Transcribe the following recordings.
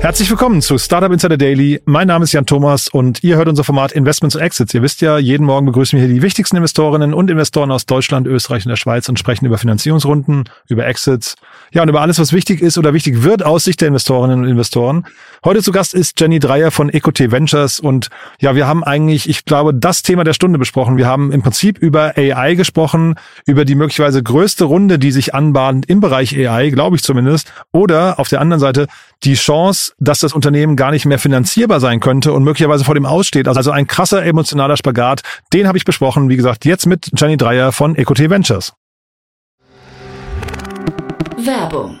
Herzlich willkommen zu Startup Insider Daily. Mein Name ist Jan Thomas und ihr hört unser Format Investments und Exits. Ihr wisst ja, jeden Morgen begrüßen wir hier die wichtigsten Investorinnen und Investoren aus Deutschland, Österreich und der Schweiz und sprechen über Finanzierungsrunden, über Exits, ja und über alles, was wichtig ist oder wichtig wird aus Sicht der Investorinnen und Investoren. Heute zu Gast ist Jenny Dreier von EcoT Ventures und ja, wir haben eigentlich, ich glaube, das Thema der Stunde besprochen. Wir haben im Prinzip über AI gesprochen, über die möglicherweise größte Runde, die sich anbahnt im Bereich AI, glaube ich zumindest, oder auf der anderen Seite die Chance, dass das Unternehmen gar nicht mehr finanzierbar sein könnte und möglicherweise vor dem aussteht. Also ein krasser emotionaler Spagat, den habe ich besprochen, wie gesagt, jetzt mit Jenny Dreier von EcoT Ventures. Werbung.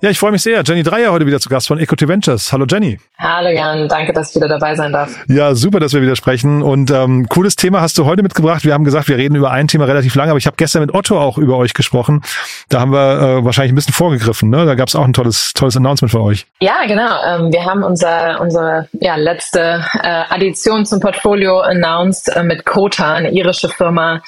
Ja, ich freue mich sehr. Jenny Dreier heute wieder zu Gast von Equity Ventures. Hallo Jenny. Hallo Jan, danke, dass ich wieder dabei sein darf. Ja, super, dass wir wieder sprechen. Und ähm, cooles Thema hast du heute mitgebracht. Wir haben gesagt, wir reden über ein Thema relativ lange, aber ich habe gestern mit Otto auch über euch gesprochen. Da haben wir äh, wahrscheinlich ein bisschen vorgegriffen. Ne? Da gab es auch ein tolles, tolles Announcement für euch. Ja, genau. Ähm, wir haben unser, unsere ja, letzte äh, Addition zum Portfolio announced äh, mit Kota, eine irische Firma,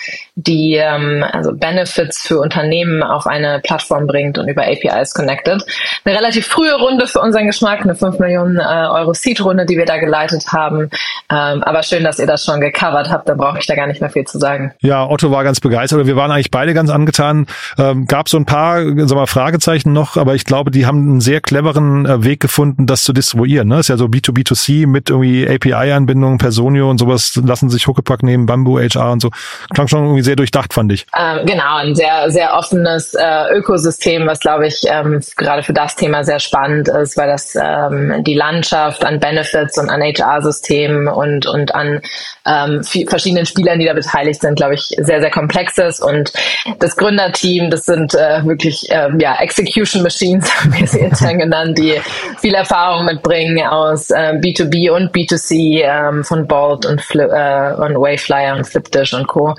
die ähm, also Benefits für Unternehmen auf eine Plattform bringt und über APIs connected. Eine relativ frühe Runde für unseren Geschmack, eine 5 Millionen äh, Euro Seed-Runde, die wir da geleitet haben. Ähm, aber schön, dass ihr das schon gecovert habt, da brauche ich da gar nicht mehr viel zu sagen. Ja, Otto war ganz begeistert. Wir waren eigentlich beide ganz angetan. Ähm, gab so ein paar sag mal, Fragezeichen noch, aber ich glaube, die haben einen sehr cleveren äh, Weg gefunden, das zu distribuieren. Ne? Ist ja so B2B2C mit irgendwie API-Anbindungen, Personio und sowas lassen sich Huckepack nehmen, Bamboo HR und so. Klang schon irgendwie sehr durchdacht, fand ich. Ähm, genau, ein sehr, sehr offenes äh, Ökosystem, was glaube ich ähm, gerade für das Thema sehr spannend ist, weil das ähm, die Landschaft an Benefits und an HR-Systemen und, und an ähm, verschiedenen Spielern, die da beteiligt sind, glaube ich, sehr, sehr komplex ist. Und das Gründerteam, das sind äh, wirklich äh, ja, Execution Machines, haben wir sie intern genannt, die viel Erfahrung mitbringen aus äh, B2B und B2C ähm, von Bolt und, Fli äh, und Wayflyer und Flipdish und Co.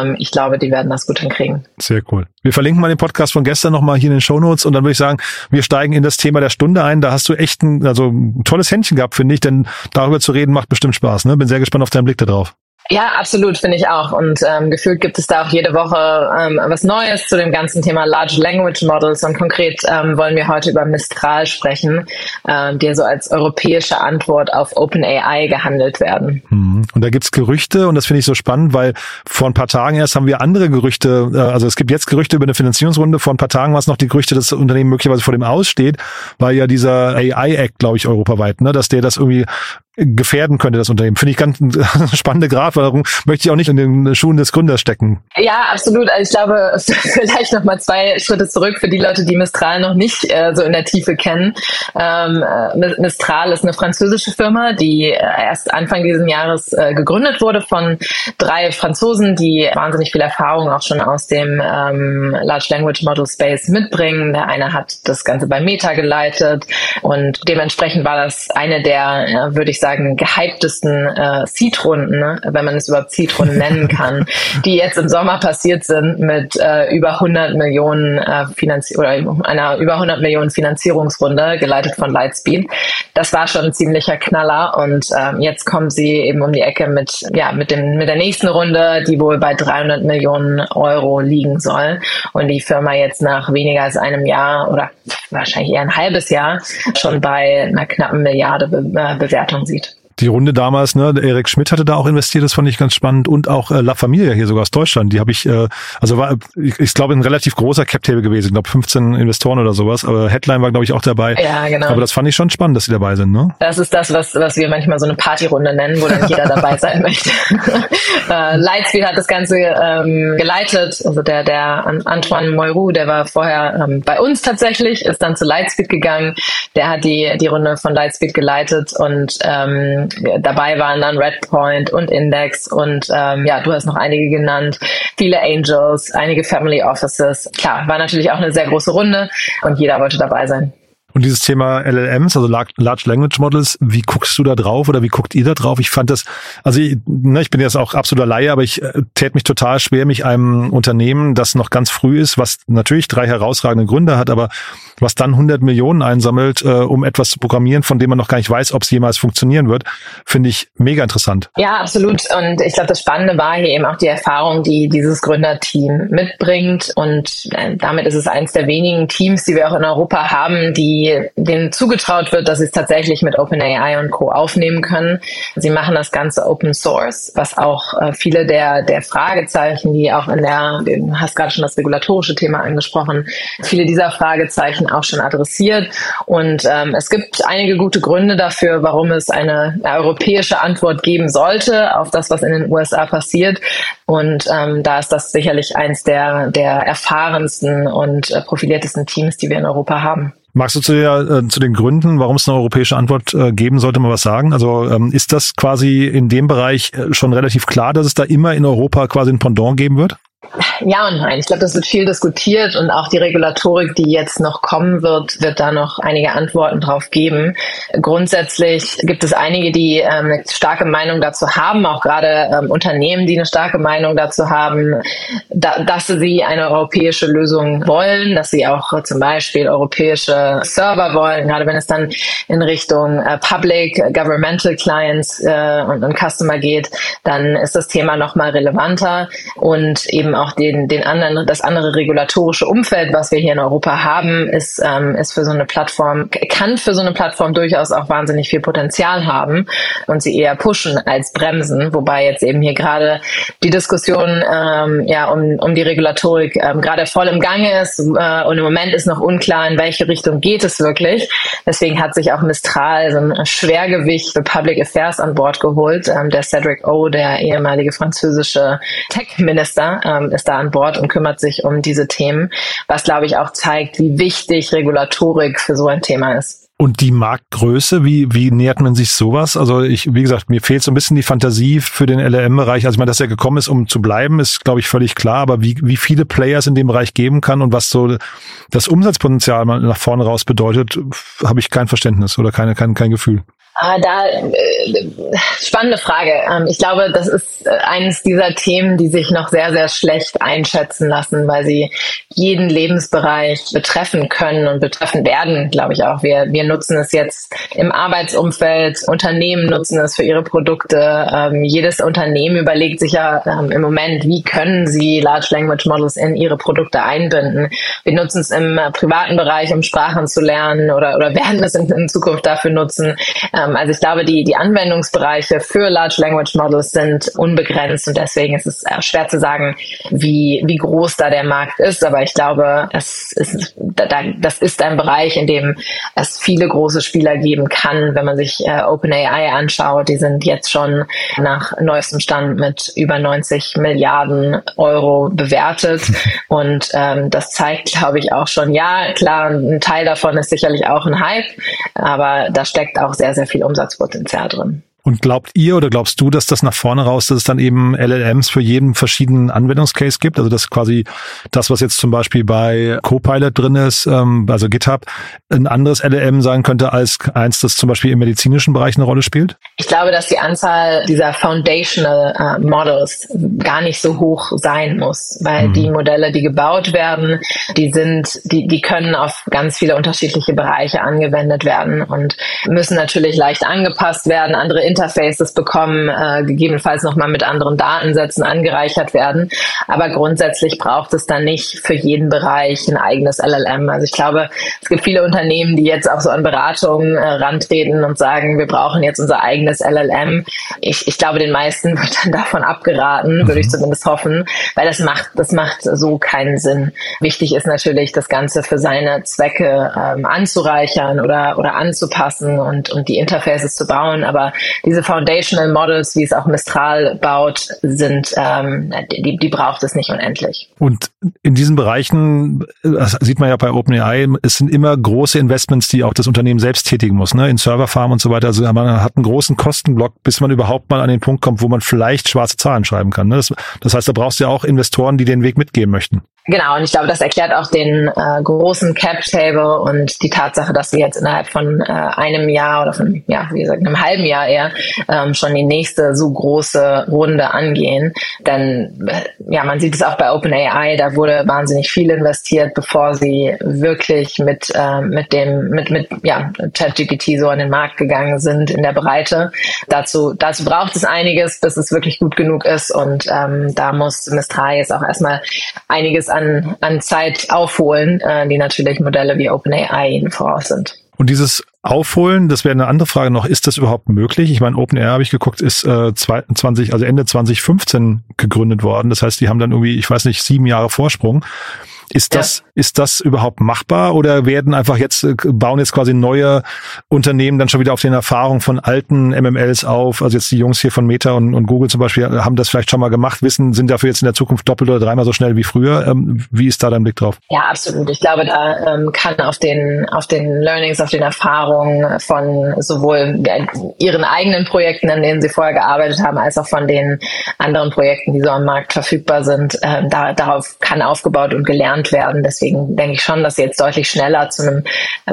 Ähm, ich glaube, die werden das gut hinkriegen. Sehr cool. Wir verlinken mal den Podcast von gestern nochmal hier in den Show Notes und dann würde ich sagen, wir steigen in das Thema der Stunde ein. Da hast du echt ein, also ein tolles Händchen gehabt, finde ich, denn darüber zu reden macht bestimmt Spaß. Ne? Bin sehr gespannt auf deinen Blick darauf. Ja, absolut, finde ich auch. Und ähm, gefühlt gibt es da auch jede Woche ähm, was Neues zu dem ganzen Thema Large Language Models. Und konkret ähm, wollen wir heute über Mistral sprechen, ähm, die so als europäische Antwort auf OpenAI gehandelt werden. Mhm. Und da gibt's Gerüchte und das finde ich so spannend, weil vor ein paar Tagen erst haben wir andere Gerüchte, äh, also es gibt jetzt Gerüchte über eine Finanzierungsrunde, vor ein paar Tagen war es noch die Gerüchte, dass das Unternehmen möglicherweise vor dem aussteht, weil ja dieser AI-Act, glaube ich, europaweit, ne, dass der das irgendwie gefährden könnte, das Unternehmen. Finde ich ganz spannende Gratwanderung. Möchte ich auch nicht in den Schuhen des Gründers stecken. Ja, absolut. Also ich glaube, vielleicht noch mal zwei Schritte zurück für die Leute, die Mistral noch nicht äh, so in der Tiefe kennen. Ähm, äh, Mistral ist eine französische Firma, die äh, erst Anfang dieses Jahres äh, gegründet wurde von drei Franzosen, die wahnsinnig viel Erfahrung auch schon aus dem ähm, Large Language Model Space mitbringen. Der eine hat das Ganze bei Meta geleitet und dementsprechend war das eine der, würde ich sagen, sagen, gehyptesten äh, Seed-Runden, ne? wenn man es überhaupt Seed-Runden nennen kann, die jetzt im Sommer passiert sind mit äh, über 100 Millionen äh, Finanzi oder einer über 100 Millionen Finanzierungsrunde, geleitet von Lightspeed. Das war schon ein ziemlicher Knaller und äh, jetzt kommen sie eben um die Ecke mit, ja, mit, dem, mit der nächsten Runde, die wohl bei 300 Millionen Euro liegen soll und die Firma jetzt nach weniger als einem Jahr oder wahrscheinlich eher ein halbes Jahr schon bei einer knappen Milliarde Be äh, Bewertung sieht. Right. Die Runde damals, ne, Erik Schmidt hatte da auch investiert, das fand ich ganz spannend und auch äh, La Familia hier sogar aus Deutschland, die habe ich, äh, also war, ich, ich glaube, ein relativ großer Cap-Table gewesen, ich glaube 15 Investoren oder sowas, aber Headline war, glaube ich, auch dabei. Ja, genau. Aber das fand ich schon spannend, dass sie dabei sind, ne? Das ist das, was, was wir manchmal so eine Partyrunde nennen, wo dann jeder dabei sein möchte. äh, Lightspeed hat das Ganze ähm, geleitet, also der, der Antoine Moirou, der war vorher ähm, bei uns tatsächlich, ist dann zu Lightspeed gegangen, der hat die, die Runde von Lightspeed geleitet und ähm, dabei waren dann Redpoint und Index und ähm, ja, du hast noch einige genannt, viele Angels, einige Family Offices. Klar, war natürlich auch eine sehr große Runde und jeder wollte dabei sein. Und dieses Thema LLMs, also Large Language Models, wie guckst du da drauf oder wie guckt ihr da drauf? Ich fand das, also ich, ne, ich bin jetzt auch absoluter Laie, aber ich äh, tät mich total schwer, mich einem Unternehmen, das noch ganz früh ist, was natürlich drei herausragende Gründe hat, aber was dann 100 Millionen einsammelt, äh, um etwas zu programmieren, von dem man noch gar nicht weiß, ob es jemals funktionieren wird, finde ich mega interessant. Ja, absolut. Und ich glaube, das Spannende war hier eben auch die Erfahrung, die dieses Gründerteam mitbringt. Und äh, damit ist es eines der wenigen Teams, die wir auch in Europa haben, die denen zugetraut wird, dass sie es tatsächlich mit OpenAI und Co. aufnehmen können. Sie machen das Ganze Open Source, was auch äh, viele der, der Fragezeichen, die auch in der, du hast gerade schon das regulatorische Thema angesprochen, viele dieser Fragezeichen auch schon adressiert. Und ähm, es gibt einige gute Gründe dafür, warum es eine, eine europäische Antwort geben sollte auf das, was in den USA passiert. Und ähm, da ist das sicherlich eins der, der erfahrensten und äh, profiliertesten Teams, die wir in Europa haben. Magst du zu, der, äh, zu den Gründen, warum es eine europäische Antwort äh, geben sollte, mal was sagen? Also ähm, ist das quasi in dem Bereich äh, schon relativ klar, dass es da immer in Europa quasi ein Pendant geben wird? Ja und nein. Ich glaube, das wird viel diskutiert und auch die Regulatorik, die jetzt noch kommen wird, wird da noch einige Antworten drauf geben. Grundsätzlich gibt es einige, die ähm, eine starke Meinung dazu haben, auch gerade ähm, Unternehmen, die eine starke Meinung dazu haben, da, dass sie eine europäische Lösung wollen, dass sie auch äh, zum Beispiel europäische Server wollen, gerade wenn es dann in Richtung äh, Public, Governmental Clients äh, und, und Customer geht, dann ist das Thema nochmal relevanter und eben auch den, den anderen, das andere regulatorische Umfeld, was wir hier in Europa haben, ist, ähm, ist für so eine Plattform, kann für so eine Plattform durchaus auch wahnsinnig viel Potenzial haben und sie eher pushen als bremsen, wobei jetzt eben hier gerade die Diskussion ähm, ja um, um die Regulatorik ähm, gerade voll im Gange ist äh, und im Moment ist noch unklar, in welche Richtung geht es wirklich. Deswegen hat sich auch Mistral so ein Schwergewicht für Public Affairs an Bord geholt. Ähm, der Cedric O, der ehemalige französische Tech-Minister, ähm, ist da an Bord und kümmert sich um diese Themen, was glaube ich auch zeigt, wie wichtig Regulatorik für so ein Thema ist. Und die Marktgröße, wie, wie nähert man sich sowas? Also ich, wie gesagt, mir fehlt so ein bisschen die Fantasie für den LLM-Bereich. Also ich meine, dass er gekommen ist, um zu bleiben, ist, glaube ich, völlig klar. Aber wie, wie viele Players in dem Bereich geben kann und was so das Umsatzpotenzial nach vorne raus bedeutet, habe ich kein Verständnis oder keine, kein, kein Gefühl. Ah, da äh, spannende Frage. Ähm, ich glaube, das ist äh, eines dieser Themen, die sich noch sehr, sehr schlecht einschätzen lassen, weil sie jeden Lebensbereich betreffen können und betreffen werden, glaube ich auch. Wir, wir nutzen es jetzt im Arbeitsumfeld, Unternehmen nutzen es für ihre Produkte. Ähm, jedes Unternehmen überlegt sich ja ähm, im Moment, wie können sie Large Language Models in ihre Produkte einbinden. Wir nutzen es im äh, privaten Bereich, um Sprachen zu lernen oder, oder werden es in, in Zukunft dafür nutzen. Ähm, also ich glaube, die, die Anwendungsbereiche für Large Language Models sind unbegrenzt und deswegen ist es schwer zu sagen, wie, wie groß da der Markt ist. Aber ich glaube, es ist, das ist ein Bereich, in dem es viele große Spieler geben kann. Wenn man sich äh, OpenAI anschaut, die sind jetzt schon nach neuestem Stand mit über 90 Milliarden Euro bewertet. Und ähm, das zeigt, glaube ich, auch schon, ja, klar, ein Teil davon ist sicherlich auch ein Hype, aber da steckt auch sehr, sehr viel Umsatzpotenzial drin. Und glaubt ihr oder glaubst du, dass das nach vorne raus, dass es dann eben LLMs für jeden verschiedenen Anwendungscase gibt? Also dass quasi das, was jetzt zum Beispiel bei Copilot drin ist, ähm, also GitHub, ein anderes LLM sein könnte als eins, das zum Beispiel im medizinischen Bereich eine Rolle spielt? Ich glaube, dass die Anzahl dieser Foundational uh, Models gar nicht so hoch sein muss, weil mhm. die Modelle, die gebaut werden, die sind, die, die können auf ganz viele unterschiedliche Bereiche angewendet werden und müssen natürlich leicht angepasst werden, andere Interfaces bekommen, äh, gegebenenfalls nochmal mit anderen Datensätzen angereichert werden. Aber grundsätzlich braucht es dann nicht für jeden Bereich ein eigenes LLM. Also ich glaube, es gibt viele Unternehmen, die jetzt auch so an Beratungen äh, rantreten und sagen, wir brauchen jetzt unser eigenes LLM. Ich, ich glaube, den meisten wird dann davon abgeraten, würde ich mhm. zumindest hoffen, weil das macht, das macht so keinen Sinn. Wichtig ist natürlich, das Ganze für seine Zwecke ähm, anzureichern oder, oder anzupassen und, und die Interfaces zu bauen. Aber diese Foundational Models, wie es auch Mistral baut, sind, ähm, die, die braucht es nicht unendlich. Und in diesen Bereichen, das sieht man ja bei OpenAI, es sind immer große Investments, die auch das Unternehmen selbst tätigen muss, ne? in Serverfarm und so weiter. Also man hat einen großen Kostenblock, bis man überhaupt mal an den Punkt kommt, wo man vielleicht schwarze Zahlen schreiben kann. Ne? Das, das heißt, da brauchst du ja auch Investoren, die den Weg mitgehen möchten. Genau, und ich glaube, das erklärt auch den äh, großen Cap-Table und die Tatsache, dass wir jetzt innerhalb von äh, einem Jahr oder von, ja, wie gesagt, einem halben Jahr eher ähm, schon die nächste so große Runde angehen. Denn äh, ja, man sieht es auch bei OpenAI, da wurde wahnsinnig viel investiert, bevor sie wirklich mit, äh, mit dem, mit, mit ja, ChatGPT so an den Markt gegangen sind in der Breite. Dazu, dazu braucht es einiges, bis es wirklich gut genug ist. Und ähm, da muss Mistral jetzt auch erstmal einiges an Zeit aufholen, äh, die natürlich Modelle wie OpenAI ihnen voraus sind. Und dieses Aufholen, das wäre eine andere Frage noch, ist das überhaupt möglich? Ich meine, OpenAI habe ich geguckt, ist äh, 20, also Ende 2015 gegründet worden. Das heißt, die haben dann irgendwie, ich weiß nicht, sieben Jahre Vorsprung. Ist das, ja. ist das überhaupt machbar oder werden einfach jetzt, äh, bauen jetzt quasi neue Unternehmen dann schon wieder auf den Erfahrungen von alten MMLs auf? Also jetzt die Jungs hier von Meta und, und Google zum Beispiel haben das vielleicht schon mal gemacht, wissen, sind dafür jetzt in der Zukunft doppelt oder dreimal so schnell wie früher. Ähm, wie ist da dein Blick drauf? Ja, absolut. Ich glaube, da ähm, kann auf den, auf den Learnings, auf den Erfahrungen von sowohl ihren eigenen Projekten, an denen sie vorher gearbeitet haben, als auch von den anderen Projekten, die so am Markt verfügbar sind, äh, da, darauf kann aufgebaut und gelernt genannt werden. Deswegen denke ich schon, dass sie jetzt deutlich schneller zu einem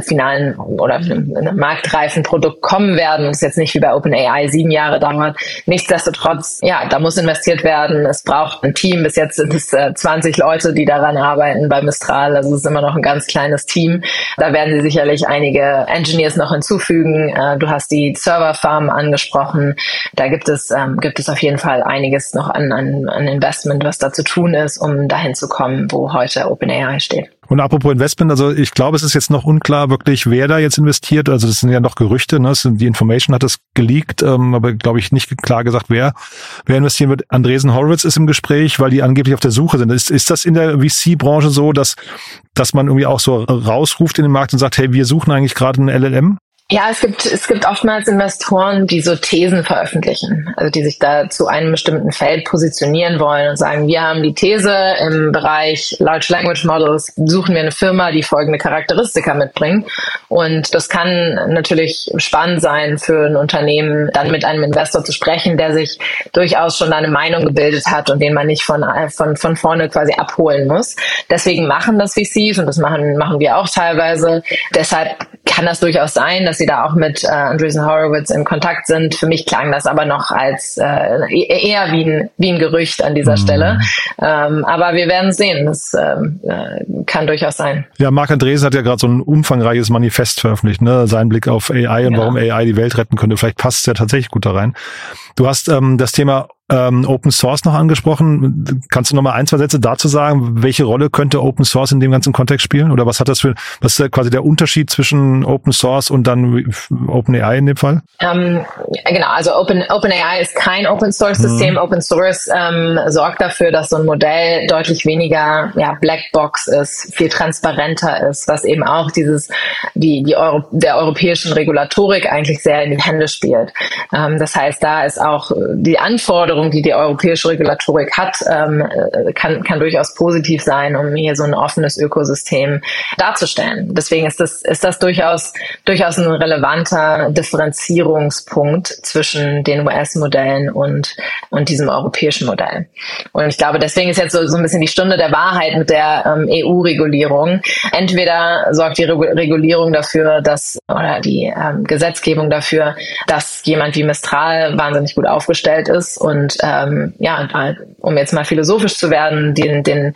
finalen oder einem, marktreifen Produkt kommen werden und es jetzt nicht wie bei OpenAI sieben Jahre dauert. Nichtsdestotrotz, ja, da muss investiert werden. Es braucht ein Team. Bis jetzt sind es äh, 20 Leute, die daran arbeiten bei Mistral. Also es ist immer noch ein ganz kleines Team. Da werden sie sicherlich einige Engineers noch hinzufügen. Äh, du hast die Serverfarm angesprochen. Da gibt es, ähm, gibt es auf jeden Fall einiges noch an, an, an Investment, was da zu tun ist, um dahin zu kommen, wo heute OpenAI steht. Und apropos Investment, also ich glaube, es ist jetzt noch unklar wirklich, wer da jetzt investiert. Also das sind ja noch Gerüchte, ne? die Information hat das geleakt, ähm, aber glaube ich nicht klar gesagt, wer, wer investieren wird. Andresen Horowitz ist im Gespräch, weil die angeblich auf der Suche sind. Ist, ist das in der VC-Branche so, dass, dass man irgendwie auch so rausruft in den Markt und sagt, hey, wir suchen eigentlich gerade einen LLM? Ja, es gibt, es gibt oftmals Investoren, die so Thesen veröffentlichen, also die sich da zu einem bestimmten Feld positionieren wollen und sagen, wir haben die These im Bereich Large Language Models, suchen wir eine Firma, die folgende Charakteristika mitbringt. Und das kann natürlich spannend sein für ein Unternehmen, dann mit einem Investor zu sprechen, der sich durchaus schon eine Meinung gebildet hat und den man nicht von, von, von vorne quasi abholen muss. Deswegen machen das VCs und das machen, machen wir auch teilweise. Deshalb kann das durchaus sein, dass sie da auch mit äh, Andreessen Horowitz in Kontakt sind. Für mich klang das aber noch als äh, e-, eher wie ein, wie ein Gerücht an dieser mhm. Stelle. Ähm, aber wir werden sehen. Das ähm, äh, kann durchaus sein. Ja, Marc Andresen hat ja gerade so ein umfangreiches Manifest veröffentlicht, ne? Sein Blick auf AI und ja. warum AI die Welt retten könnte. Vielleicht passt es ja tatsächlich gut da rein. Du hast ähm, das Thema ähm, Open Source noch angesprochen. Kannst du noch mal ein, zwei Sätze dazu sagen? Welche Rolle könnte Open Source in dem ganzen Kontext spielen? Oder was hat das für, was ist quasi der Unterschied zwischen Open Source und dann Open AI in dem Fall? Ähm, genau, also Open, Open AI ist kein Open Source System. Mhm. Open Source ähm, sorgt dafür, dass so ein Modell deutlich weniger ja, Blackbox ist, viel transparenter ist, was eben auch dieses, die, die Euro, der europäischen Regulatorik eigentlich sehr in die Hände spielt. Ähm, das heißt, da ist auch die Anforderung Anforderungen, die die europäische Regulatorik hat, ähm, äh, kann, kann durchaus positiv sein, um hier so ein offenes Ökosystem darzustellen. Deswegen ist das, ist das durchaus, durchaus ein relevanter Differenzierungspunkt zwischen den US-Modellen und, und diesem europäischen Modell. Und ich glaube, deswegen ist jetzt so, so ein bisschen die Stunde der Wahrheit mit der ähm, EU-Regulierung. Entweder sorgt die Regulierung dafür, dass, oder die ähm, Gesetzgebung dafür, dass jemand wie Mistral wahnsinnig gut aufgestellt ist und und ähm, ja, um jetzt mal philosophisch zu werden, den, den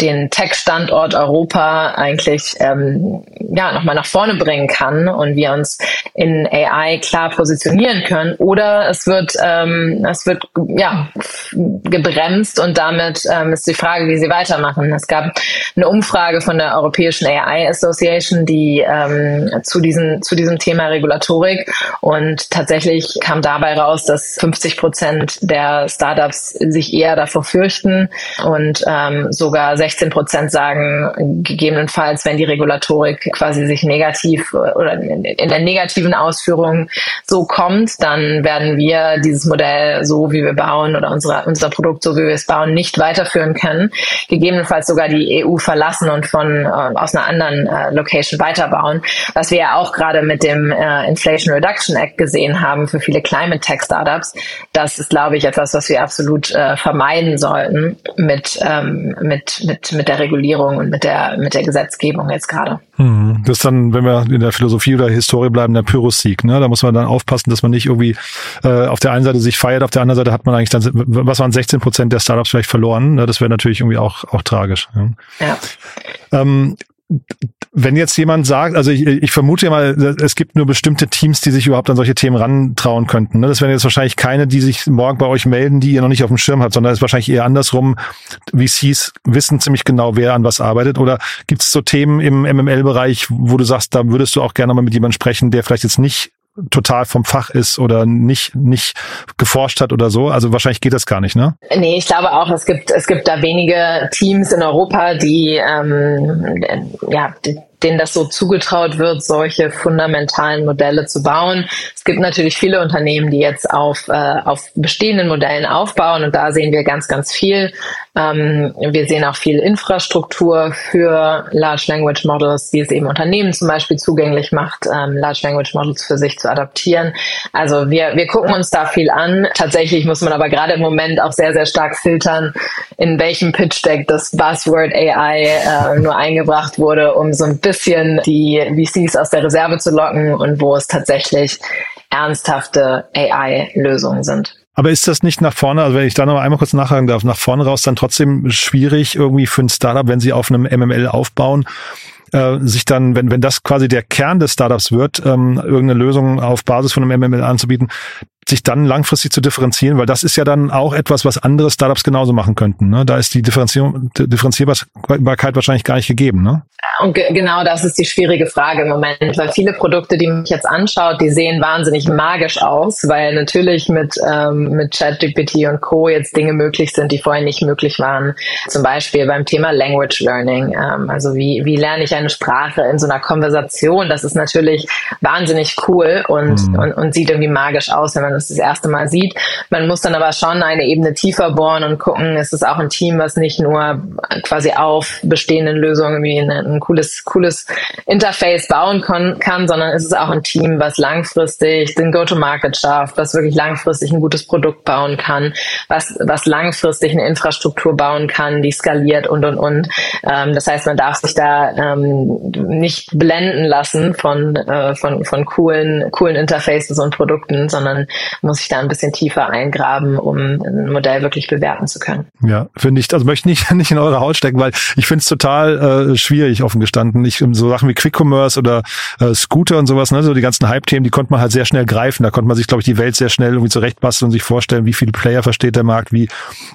den Tech-Standort Europa eigentlich ähm, ja nochmal nach vorne bringen kann und wir uns in AI klar positionieren können. Oder es wird ähm, es wird ja gebremst und damit ähm, ist die Frage, wie sie weitermachen. Es gab eine Umfrage von der Europäischen AI Association, die ähm, zu diesem zu diesem Thema Regulatorik und tatsächlich kam dabei raus, dass 50 Prozent der Startups sich eher davor fürchten und ähm, sogar 16 Prozent sagen, gegebenenfalls, wenn die Regulatorik quasi sich negativ oder in, in der negativen Ausführung so kommt, dann werden wir dieses Modell so, wie wir bauen oder unsere, unser Produkt so, wie wir es bauen, nicht weiterführen können. Gegebenenfalls sogar die EU verlassen und von äh, aus einer anderen äh, Location weiterbauen, was wir ja auch gerade mit dem äh, Inflation Reduction Act gesehen haben für viele Climate Tech Startups. Das ist, glaube ich, etwas, was wir absolut äh, vermeiden sollten mit, ähm, mit, mit, mit der Regulierung und mit der, mit der Gesetzgebung jetzt gerade. Hm. Das ist dann, wenn wir in der Philosophie oder Historie bleiben, der Pyrrhus-Sieg. Ne? Da muss man dann aufpassen, dass man nicht irgendwie äh, auf der einen Seite sich feiert, auf der anderen Seite hat man eigentlich dann, was waren 16 Prozent der Startups vielleicht verloren. Ne? Das wäre natürlich irgendwie auch, auch tragisch. Ja. ja. Ähm, wenn jetzt jemand sagt, also ich, ich vermute ja mal, es gibt nur bestimmte Teams, die sich überhaupt an solche Themen rantrauen könnten. Ne? Das wären jetzt wahrscheinlich keine, die sich morgen bei euch melden, die ihr noch nicht auf dem Schirm habt, sondern es ist wahrscheinlich eher andersrum. VCs wissen ziemlich genau, wer an was arbeitet. Oder gibt es so Themen im MML-Bereich, wo du sagst, da würdest du auch gerne mal mit jemandem sprechen, der vielleicht jetzt nicht total vom Fach ist oder nicht, nicht geforscht hat oder so. Also wahrscheinlich geht das gar nicht, ne? Nee, ich glaube auch, es gibt, es gibt da wenige Teams in Europa, die, ähm, ja, die, denen das so zugetraut wird, solche fundamentalen Modelle zu bauen. Es gibt natürlich viele Unternehmen, die jetzt auf, äh, auf bestehenden Modellen aufbauen und da sehen wir ganz, ganz viel. Ähm, wir sehen auch viel Infrastruktur für Large Language Models, die es eben Unternehmen zum Beispiel zugänglich macht, ähm, Large Language Models für sich zu adaptieren. Also wir, wir gucken uns da viel an. Tatsächlich muss man aber gerade im Moment auch sehr, sehr stark filtern, in welchem Pitch Deck das Buzzword AI äh, nur eingebracht wurde, um so ein bisschen die VCs aus der Reserve zu locken und wo es tatsächlich ernsthafte AI-Lösungen sind. Aber ist das nicht nach vorne, also wenn ich da noch einmal kurz nachhaken darf, nach vorne raus dann trotzdem schwierig irgendwie für ein Startup, wenn sie auf einem MML aufbauen, äh, sich dann, wenn, wenn das quasi der Kern des Startups wird, ähm, irgendeine Lösung auf Basis von einem MML anzubieten, sich dann langfristig zu differenzieren, weil das ist ja dann auch etwas, was andere Startups genauso machen könnten. Ne? Da ist die Differenzierung, Differenzierbarkeit wahrscheinlich gar nicht gegeben. Ne? Und ge genau das ist die schwierige Frage im Moment, weil viele Produkte, die mich jetzt anschaut, die sehen wahnsinnig magisch aus, weil natürlich mit, ähm, mit ChatGPT und Co. jetzt Dinge möglich sind, die vorher nicht möglich waren. Zum Beispiel beim Thema Language Learning. Ähm, also wie, wie lerne ich eine Sprache in so einer Konversation? Das ist natürlich wahnsinnig cool und, mhm. und, und sieht irgendwie magisch aus, wenn man das das erste Mal sieht. Man muss dann aber schon eine Ebene tiefer bohren und gucken, ist es auch ein Team, was nicht nur quasi auf bestehenden Lösungen wie ein, cooles, cooles Interface bauen kann, kann, sondern ist es auch ein Team, was langfristig den Go-to-Market schafft, was wirklich langfristig ein gutes Produkt bauen kann, was, was langfristig eine Infrastruktur bauen kann, die skaliert und, und, und. Ähm, das heißt, man darf sich da ähm, nicht blenden lassen von, äh, von, von coolen, coolen Interfaces und Produkten, sondern muss ich da ein bisschen tiefer eingraben, um ein Modell wirklich bewerten zu können. Ja, finde ich, also möchte nicht, nicht in eure Haut stecken, weil ich finde es total äh, schwierig, offen gestanden. Ich, so Sachen wie Quick Commerce oder äh, Scooter und sowas, ne, so die ganzen Hype-Themen, die konnte man halt sehr schnell greifen. Da konnte man sich, glaube ich, die Welt sehr schnell irgendwie zurechtbasteln und sich vorstellen, wie viele Player versteht der Markt, wie,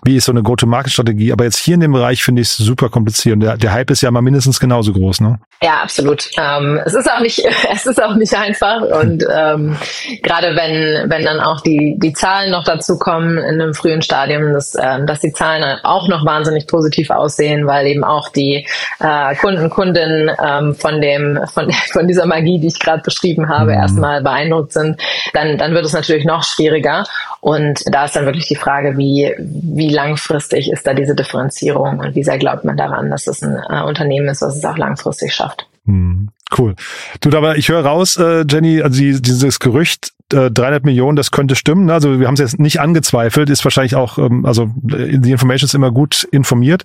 wie ist so eine Go-to-Market-Strategie. Aber jetzt hier in dem Bereich finde ich es super kompliziert. Und der, der Hype ist ja mal mindestens genauso groß, ne? Ja, absolut. Ähm, es ist auch nicht, es ist auch nicht einfach. Und ähm, gerade wenn, wenn dann auch die, die Zahlen noch dazu kommen in einem frühen Stadium, dass, äh, dass die Zahlen auch noch wahnsinnig positiv aussehen, weil eben auch die äh, Kunden, Kundinnen ähm, von dem, von, von dieser Magie, die ich gerade beschrieben habe, mhm. erstmal beeindruckt sind, dann, dann wird es natürlich noch schwieriger. Und da ist dann wirklich die Frage, wie, wie langfristig ist da diese Differenzierung und wie sehr glaubt man daran, dass es ein äh, Unternehmen ist, was es auch langfristig schafft. Mhm. Cool. Du, aber ich höre raus, äh, Jenny, also die, dieses Gerücht, äh, 300 Millionen, das könnte stimmen. Also wir haben es jetzt nicht angezweifelt, ist wahrscheinlich auch, ähm, also äh, die Information ist immer gut informiert,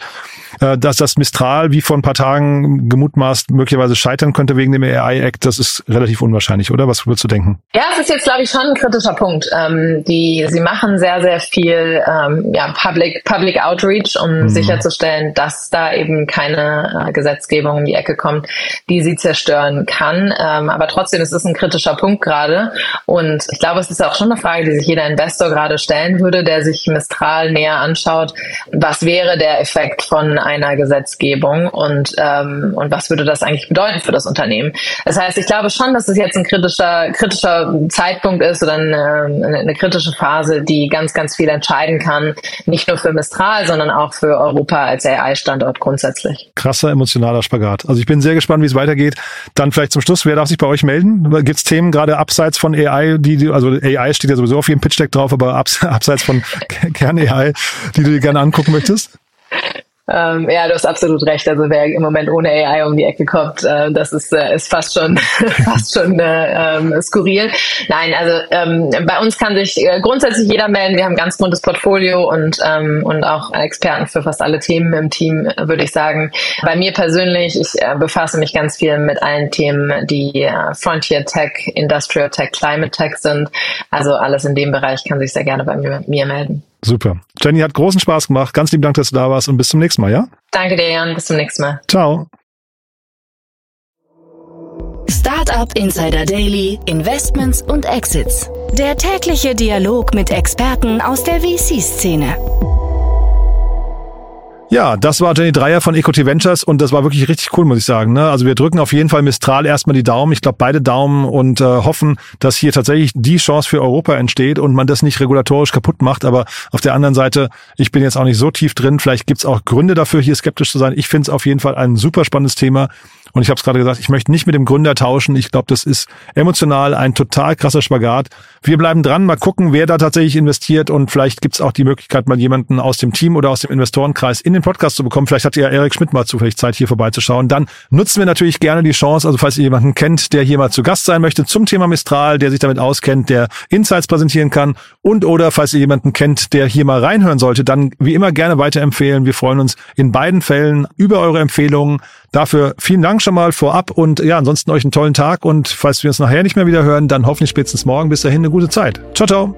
äh, dass das Mistral wie vor ein paar Tagen gemutmaßt möglicherweise scheitern könnte wegen dem AI-Act, das ist relativ unwahrscheinlich, oder? Was würdest du denken? Ja, es ist jetzt, glaube ich, schon ein kritischer Punkt. Ähm, die, sie machen sehr, sehr viel ähm, ja, Public, Public Outreach, um mhm. sicherzustellen, dass da eben keine äh, Gesetzgebung in die Ecke kommt, die sie zerstören kann. Ähm, aber trotzdem ist es ein kritischer Punkt gerade. Und ich glaube, es ist auch schon eine Frage, die sich jeder Investor gerade stellen würde, der sich Mistral näher anschaut. Was wäre der Effekt von einer Gesetzgebung und, ähm, und was würde das eigentlich bedeuten für das Unternehmen? Das heißt, ich glaube schon, dass es jetzt ein kritischer, kritischer Zeitpunkt ist oder eine, eine kritische Phase, die ganz, ganz viel entscheiden kann. Nicht nur für Mistral, sondern auch für Europa als AI-Standort grundsätzlich. Krasser emotionaler Spagat. Also ich bin sehr gespannt, wie es weitergeht. Dann vielleicht zum Schluss, wer darf sich bei euch melden? Gibt es Themen gerade abseits von AI, die, also AI steht ja sowieso auf jedem Pitch Deck drauf, aber abseits von Kern-AI, die du dir gerne angucken möchtest? Ähm, ja, du hast absolut recht. Also wer im Moment ohne AI um die Ecke kommt, äh, das ist, äh, ist fast schon fast schon äh, ähm, skurril. Nein, also ähm, bei uns kann sich äh, grundsätzlich jeder melden. Wir haben ein ganz buntes Portfolio und ähm, und auch Experten für fast alle Themen im Team, würde ich sagen. Bei mir persönlich, ich äh, befasse mich ganz viel mit allen Themen, die äh, Frontier Tech, Industrial Tech, Climate Tech sind. Also alles in dem Bereich kann sich sehr gerne bei mir, mir melden. Super. Jenny hat großen Spaß gemacht. Ganz lieben Dank, dass du da warst und bis zum nächsten Mal, ja? Danke dir, Jan. Bis zum nächsten Mal. Ciao. Startup Insider Daily, Investments und Exits. Der tägliche Dialog mit Experten aus der VC-Szene. Ja, das war Jenny Dreier von Equity Ventures und das war wirklich richtig cool, muss ich sagen. Ne? Also wir drücken auf jeden Fall Mistral erstmal die Daumen, ich glaube beide Daumen und äh, hoffen, dass hier tatsächlich die Chance für Europa entsteht und man das nicht regulatorisch kaputt macht. Aber auf der anderen Seite, ich bin jetzt auch nicht so tief drin, vielleicht gibt's auch Gründe dafür, hier skeptisch zu sein. Ich finde es auf jeden Fall ein super spannendes Thema und ich habe es gerade gesagt, ich möchte nicht mit dem Gründer tauschen. Ich glaube, das ist emotional ein total krasser Spagat. Wir bleiben dran, mal gucken, wer da tatsächlich investiert und vielleicht gibt's auch die Möglichkeit, mal jemanden aus dem Team oder aus dem Investorenkreis in den Podcast zu bekommen. Vielleicht hat ja Erik Schmidt mal zufällig Zeit, hier vorbeizuschauen. Dann nutzen wir natürlich gerne die Chance, also falls ihr jemanden kennt, der hier mal zu Gast sein möchte zum Thema Mistral, der sich damit auskennt, der Insights präsentieren kann und oder falls ihr jemanden kennt, der hier mal reinhören sollte, dann wie immer gerne weiterempfehlen. Wir freuen uns in beiden Fällen über eure Empfehlungen. Dafür vielen Dank schon mal vorab und ja, ansonsten euch einen tollen Tag und falls wir uns nachher nicht mehr wieder hören, dann hoffentlich spätestens morgen. Bis dahin eine gute Zeit. Ciao, ciao.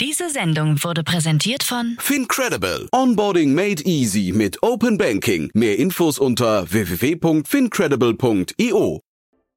Diese Sendung wurde präsentiert von Fincredible. Onboarding made easy mit Open Banking. Mehr Infos unter www.fincredible.io.